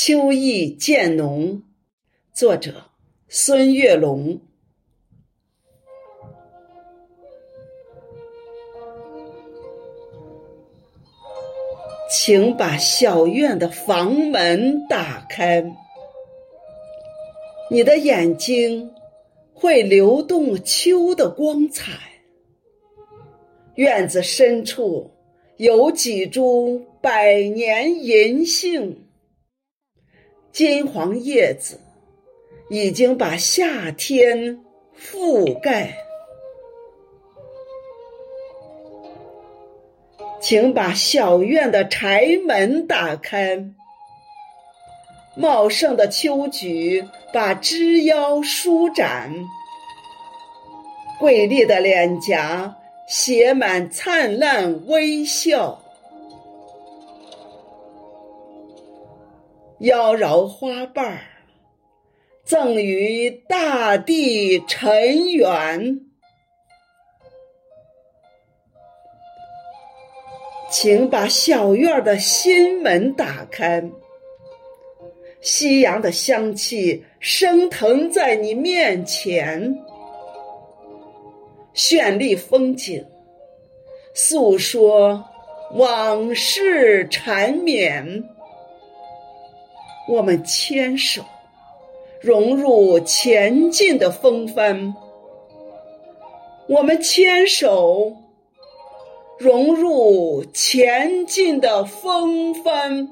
秋意渐浓，作者孙月龙。请把小院的房门打开，你的眼睛会流动秋的光彩。院子深处有几株百年银杏，金黄叶子已经把夏天覆盖。请把小院的柴门打开，茂盛的秋菊把枝腰舒展，瑰丽的脸颊写满灿烂微笑，妖娆花瓣儿赠予大地尘缘。请把小院的心门打开，夕阳的香气升腾在你面前，绚丽风景，诉说往事缠绵。我们牵手，融入前进的风帆。我们牵手。融入前进的风帆。